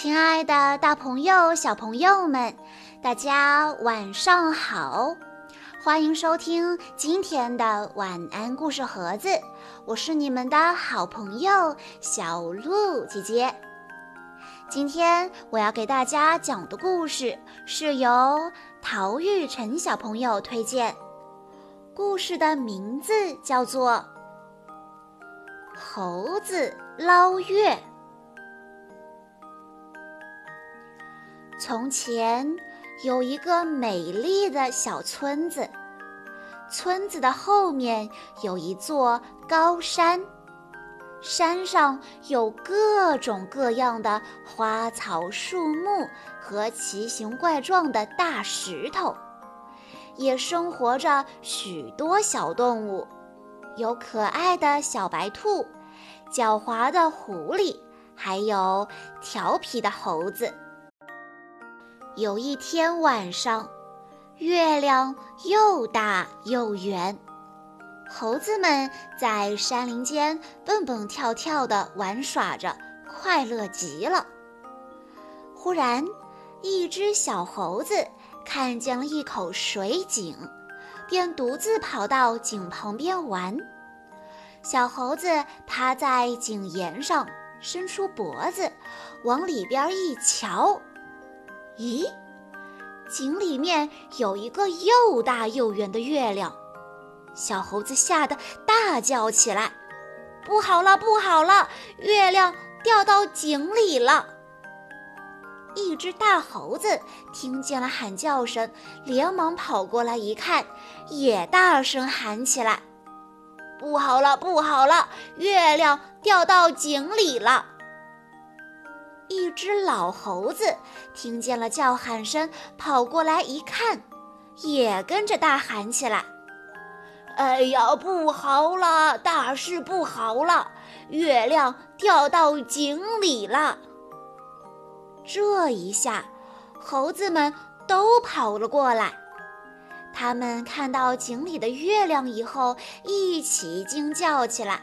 亲爱的，大朋友、小朋友们，大家晚上好！欢迎收听今天的晚安故事盒子，我是你们的好朋友小鹿姐姐。今天我要给大家讲的故事是由陶玉晨小朋友推荐，故事的名字叫做《猴子捞月》。从前有一个美丽的小村子，村子的后面有一座高山，山上有各种各样的花草树木和奇形怪状的大石头，也生活着许多小动物，有可爱的小白兔，狡猾的狐狸，还有调皮的猴子。有一天晚上，月亮又大又圆，猴子们在山林间蹦蹦跳跳地玩耍着，快乐极了。忽然，一只小猴子看见了一口水井，便独自跑到井旁边玩。小猴子趴在井沿上，伸出脖子，往里边一瞧。咦，井里面有一个又大又圆的月亮，小猴子吓得大叫起来：“不好了，不好了，月亮掉到井里了！”一只大猴子听见了喊叫声，连忙跑过来一看，也大声喊起来：“不好了，不好了，月亮掉到井里了！”一只老猴子听见了叫喊声，跑过来一看，也跟着大喊起来：“哎呀，不好了，大事不好了！月亮掉到井里了！”这一下，猴子们都跑了过来。他们看到井里的月亮以后，一起惊叫起来。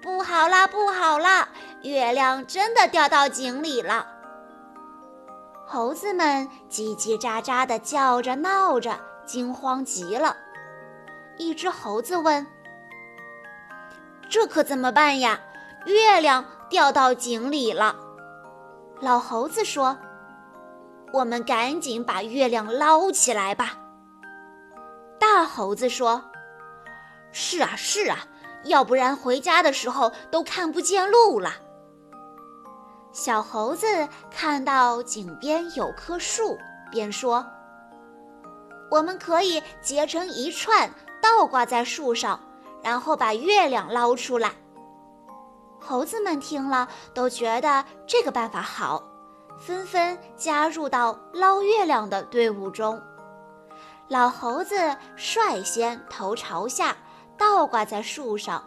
不好啦，不好啦！月亮真的掉到井里了。猴子们叽叽喳喳地叫着闹着，惊慌极了。一只猴子问：“这可怎么办呀？月亮掉到井里了。”老猴子说：“我们赶紧把月亮捞起来吧。”大猴子说：“是啊，是啊。”要不然回家的时候都看不见路了。小猴子看到井边有棵树，便说：“我们可以结成一串，倒挂在树上，然后把月亮捞出来。”猴子们听了都觉得这个办法好，纷纷加入到捞月亮的队伍中。老猴子率先头朝下。倒挂在树上，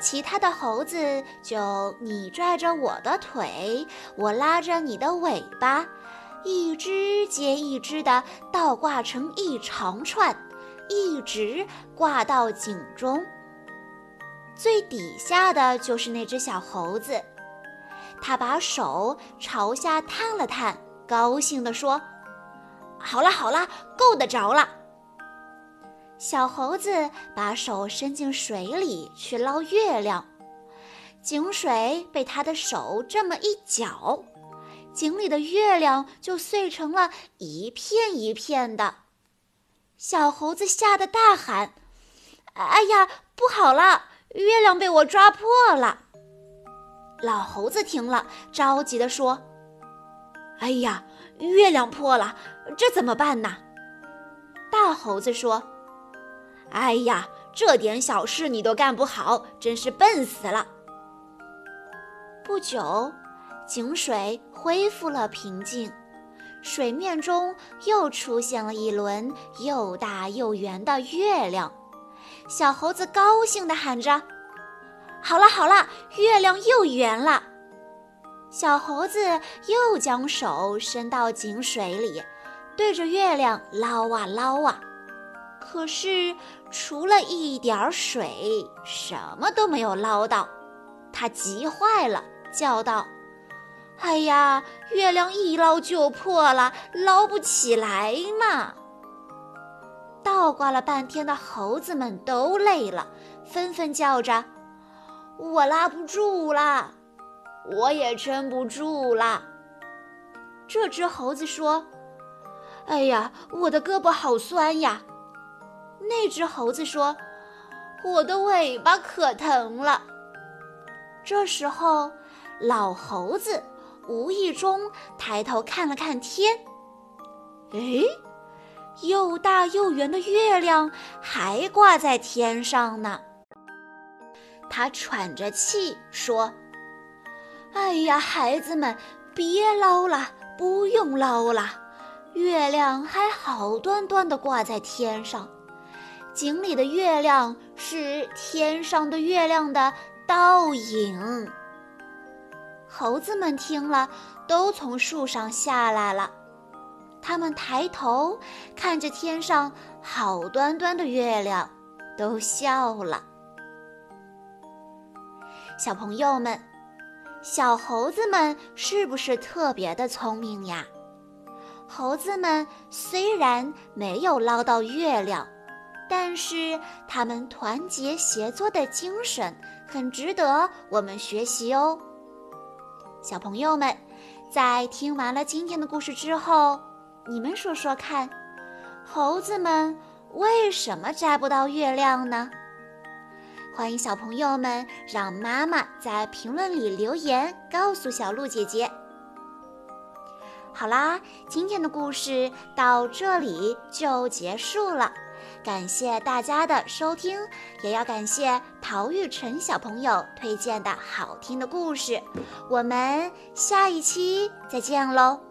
其他的猴子就你拽着我的腿，我拉着你的尾巴，一只接一只的倒挂成一长串，一直挂到井中。最底下的就是那只小猴子，他把手朝下探了探，高兴地说：“好了好了，够得着了。”小猴子把手伸进水里去捞月亮，井水被他的手这么一搅，井里的月亮就碎成了一片一片的。小猴子吓得大喊：“哎呀，不好了，月亮被我抓破了！”老猴子听了，着急地说：“哎呀，月亮破了，这怎么办呢？”大猴子说。哎呀，这点小事你都干不好，真是笨死了。不久，井水恢复了平静，水面中又出现了一轮又大又圆的月亮。小猴子高兴地喊着：“好了好了，月亮又圆了。”小猴子又将手伸到井水里，对着月亮捞啊捞啊。可是，除了一点儿水，什么都没有捞到。他急坏了，叫道：“哎呀，月亮一捞就破了，捞不起来嘛！倒挂了半天的猴子们都累了，纷纷叫着：“我拉不住啦，我也撑不住啦。”这只猴子说：“哎呀，我的胳膊好酸呀！”那只猴子说：“我的尾巴可疼了。”这时候，老猴子。无意中抬头看了看天，哎，又大又圆的月亮还挂在天上呢。他喘着气说：“哎呀，孩子们，别捞了，不用捞了，月亮还好端端的挂在天上。井里的月亮是天上的月亮的倒影。”猴子们听了，都从树上下来了。他们抬头看着天上好端端的月亮，都笑了。小朋友们，小猴子们是不是特别的聪明呀？猴子们虽然没有捞到月亮，但是他们团结协作的精神很值得我们学习哦。小朋友们，在听完了今天的故事之后，你们说说看，猴子们为什么摘不到月亮呢？欢迎小朋友们让妈妈在评论里留言，告诉小鹿姐姐。好啦，今天的故事到这里就结束了。感谢大家的收听，也要感谢陶玉晨小朋友推荐的好听的故事。我们下一期再见喽！